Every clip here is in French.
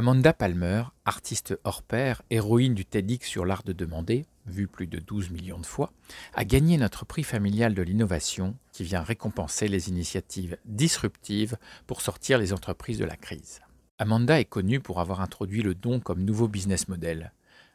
Amanda Palmer, artiste hors pair, héroïne du TEDx sur l'art de demander, vu plus de 12 millions de fois, a gagné notre prix familial de l'innovation qui vient récompenser les initiatives disruptives pour sortir les entreprises de la crise. Amanda est connue pour avoir introduit le don comme nouveau business model.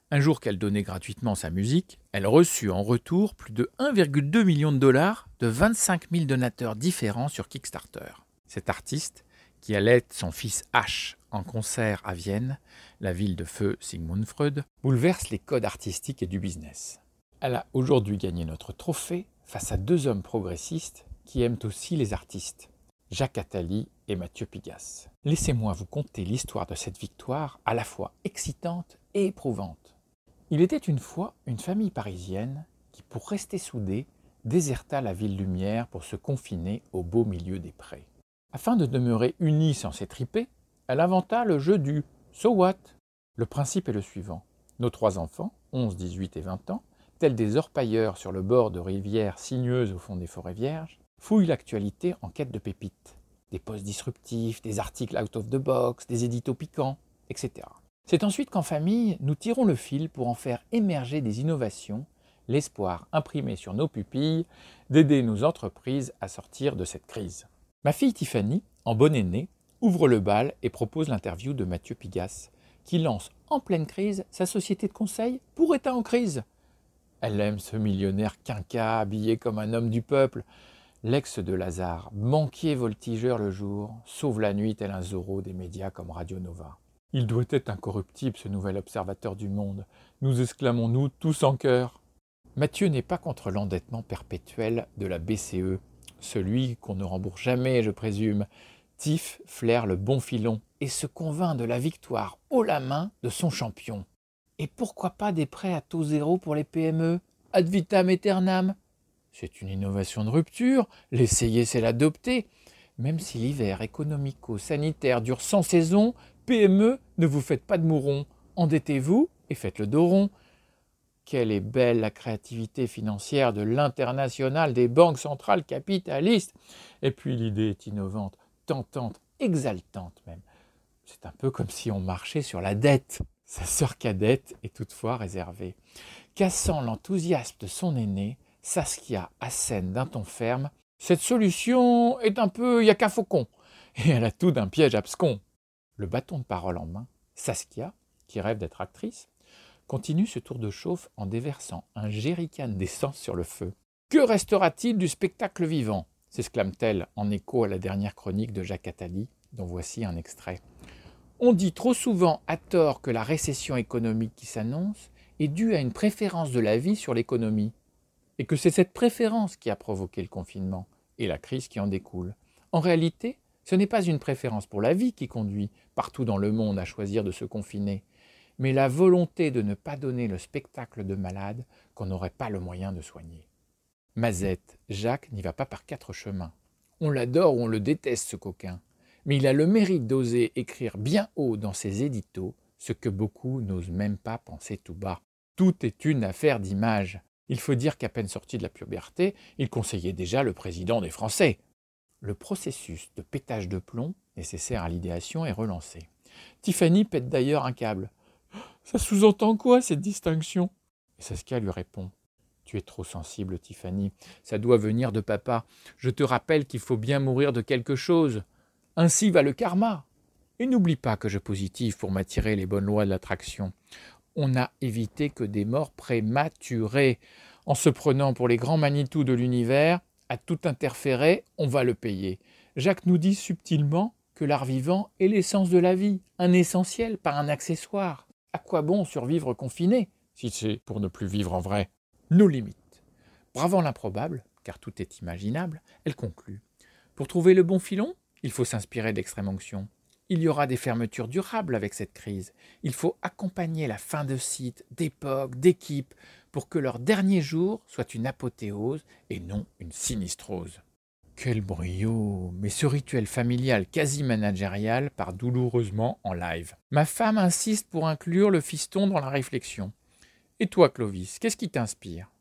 Un jour qu'elle donnait gratuitement sa musique, elle reçut en retour plus de 1,2 million de dollars de 25 000 donateurs différents sur Kickstarter. Cet artiste, qui allait son fils H en concert à Vienne, la ville de feu Sigmund Freud, bouleverse les codes artistiques et du business. Elle a aujourd'hui gagné notre trophée face à deux hommes progressistes qui aiment aussi les artistes, Jacques Attali et Mathieu Pigasse. Laissez-moi vous conter l'histoire de cette victoire à la fois excitante et éprouvante. Il était une fois une famille parisienne qui, pour rester soudée, déserta la ville lumière pour se confiner au beau milieu des prés. Afin de demeurer unis sans s'étriper, elle inventa le jeu du So what Le principe est le suivant. Nos trois enfants, 11, 18 et 20 ans, tels des orpailleurs sur le bord de rivières sinueuses au fond des forêts vierges, fouillent l'actualité en quête de pépites. Des posts disruptifs, des articles out of the box, des éditos piquants, etc. C'est ensuite qu'en famille, nous tirons le fil pour en faire émerger des innovations, l'espoir imprimé sur nos pupilles d'aider nos entreprises à sortir de cette crise. Ma fille Tiffany, en bonne aînée, ouvre le bal et propose l'interview de Mathieu Pigasse, qui lance en pleine crise sa société de conseil pour État en crise. Elle aime ce millionnaire quinca, habillé comme un homme du peuple. L'ex de Lazare, banquier voltigeur le jour, sauve la nuit tel un Zorro des médias comme Radio Nova. Il doit être incorruptible, ce nouvel observateur du monde. Nous exclamons-nous tous en chœur. Mathieu n'est pas contre l'endettement perpétuel de la BCE, celui qu'on ne rembourse jamais, je présume, Tiff flaire le bon filon et se convainc de la victoire haut la main de son champion. Et pourquoi pas des prêts à taux zéro pour les PME Ad vitam aeternam C'est une innovation de rupture, l'essayer c'est l'adopter. Même si l'hiver économico-sanitaire dure sans saison, PME, ne vous faites pas de mourons. Endettez-vous et faites le dos rond. Quelle est belle la créativité financière de l'international des banques centrales capitalistes. Et puis l'idée est innovante tentante, exaltante même. C'est un peu comme si on marchait sur la dette. Sa sœur cadette est toutefois réservée. Cassant l'enthousiasme de son aîné, Saskia assène d'un ton ferme Cette solution est un peu yaka faucon, et elle a tout d'un piège abscon. Le bâton de parole en main, Saskia, qui rêve d'être actrice, continue ce tour de chauffe en déversant un jerrycan d'essence sur le feu. Que restera-t-il du spectacle vivant? s'exclame-t-elle en écho à la dernière chronique de Jacques Attali, dont voici un extrait. On dit trop souvent à tort que la récession économique qui s'annonce est due à une préférence de la vie sur l'économie, et que c'est cette préférence qui a provoqué le confinement et la crise qui en découle. En réalité, ce n'est pas une préférence pour la vie qui conduit partout dans le monde à choisir de se confiner, mais la volonté de ne pas donner le spectacle de malade qu'on n'aurait pas le moyen de soigner. Mazette, Jacques n'y va pas par quatre chemins. On l'adore ou on le déteste, ce coquin. Mais il a le mérite d'oser écrire bien haut dans ses éditos ce que beaucoup n'osent même pas penser tout bas. Tout est une affaire d'image. Il faut dire qu'à peine sorti de la puberté, il conseillait déjà le président des Français. Le processus de pétage de plomb nécessaire à l'idéation est relancé. Tiffany pète d'ailleurs un câble. Ça sous-entend quoi cette distinction? Et Saskia lui répond tu es trop sensible, Tiffany. Ça doit venir de papa. Je te rappelle qu'il faut bien mourir de quelque chose. Ainsi va le karma. Et n'oublie pas que je positive pour m'attirer les bonnes lois de l'attraction. On n'a évité que des morts prématurées. En se prenant pour les grands Manitou de l'univers, à tout interférer, on va le payer. Jacques nous dit subtilement que l'art vivant est l'essence de la vie, un essentiel, pas un accessoire. À quoi bon survivre confiné, si c'est pour ne plus vivre en vrai? Nos limites. Bravant l'improbable, car tout est imaginable, elle conclut. Pour trouver le bon filon, il faut s'inspirer d'extrême onction. Il y aura des fermetures durables avec cette crise. Il faut accompagner la fin de sites, d'époques, d'équipes, pour que leur dernier jour soit une apothéose et non une sinistrose. Quel brio Mais ce rituel familial quasi managérial part douloureusement en live. Ma femme insiste pour inclure le fiston dans la réflexion. Et toi, Clovis, qu'est-ce qui t'inspire?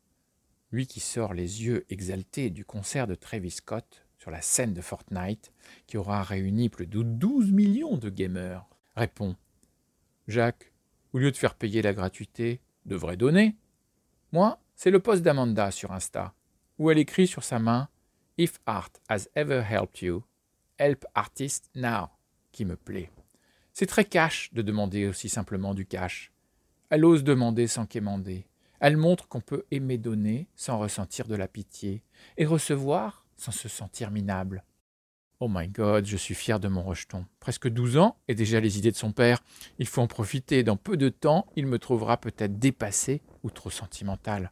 Lui qui sort les yeux exaltés du concert de Travis Scott sur la scène de Fortnite, qui aura réuni plus de 12 millions de gamers, répond Jacques, au lieu de faire payer la gratuité, devrait donner. Moi, c'est le post d'Amanda sur Insta, où elle écrit sur sa main If art has ever helped you, help artist now, qui me plaît. C'est très cash de demander aussi simplement du cash. Elle ose demander sans quémander. Elle montre qu'on peut aimer donner sans ressentir de la pitié, et recevoir sans se sentir minable. Oh my god, je suis fier de mon rejeton. Presque douze ans et déjà les idées de son père. Il faut en profiter. Dans peu de temps, il me trouvera peut-être dépassé ou trop sentimental.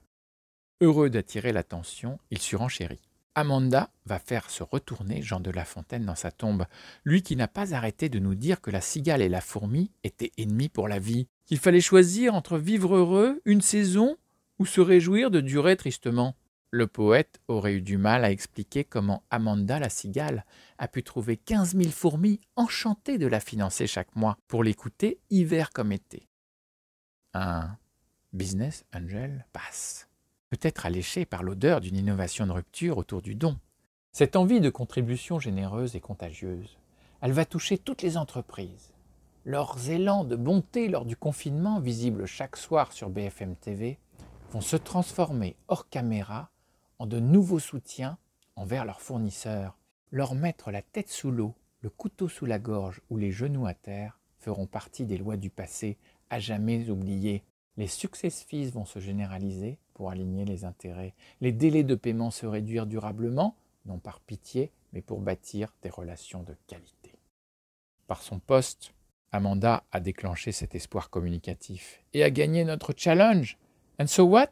Heureux d'attirer l'attention, il surenchérit. Amanda va faire se retourner Jean de La Fontaine dans sa tombe, lui qui n'a pas arrêté de nous dire que la cigale et la fourmi étaient ennemis pour la vie, qu'il fallait choisir entre vivre heureux une saison ou se réjouir de durer tristement. Le poète aurait eu du mal à expliquer comment Amanda la cigale a pu trouver quinze mille fourmis enchantées de la financer chaque mois pour l'écouter hiver comme été. Un business angel passe, peut-être alléché par l'odeur d'une innovation de rupture autour du don. Cette envie de contribution généreuse et contagieuse. Elle va toucher toutes les entreprises. Leurs élans de bonté lors du confinement, visibles chaque soir sur BFM TV, vont se transformer hors caméra de nouveaux soutiens envers leurs fournisseurs. Leur mettre la tête sous l'eau, le couteau sous la gorge ou les genoux à terre feront partie des lois du passé à jamais oubliées. Les success fees vont se généraliser pour aligner les intérêts. Les délais de paiement se réduire durablement, non par pitié, mais pour bâtir des relations de qualité. Par son poste, Amanda a déclenché cet espoir communicatif et a gagné notre challenge. And so what?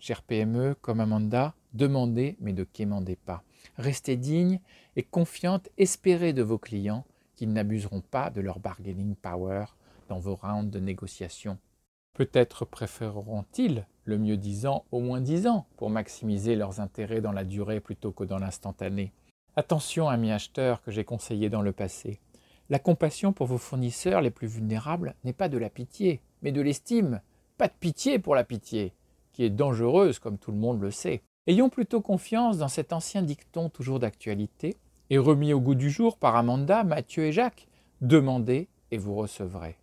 Cher PME comme Amanda, demandez mais ne quémandez pas. Restez digne et confiante, espérez de vos clients qu'ils n'abuseront pas de leur bargaining power dans vos rounds de négociation. Peut-être préféreront-ils le mieux disant au moins dix ans pour maximiser leurs intérêts dans la durée plutôt que dans l'instantané. Attention, amis acheteurs que j'ai conseillé dans le passé. La compassion pour vos fournisseurs les plus vulnérables n'est pas de la pitié, mais de l'estime. Pas de pitié pour la pitié, qui est dangereuse comme tout le monde le sait. Ayons plutôt confiance dans cet ancien dicton toujours d'actualité et remis au goût du jour par Amanda, Mathieu et Jacques. Demandez et vous recevrez.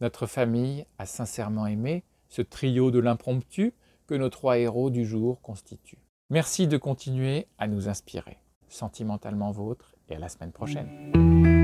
Notre famille a sincèrement aimé ce trio de l'impromptu que nos trois héros du jour constituent. Merci de continuer à nous inspirer. Sentimentalement vôtre et à la semaine prochaine.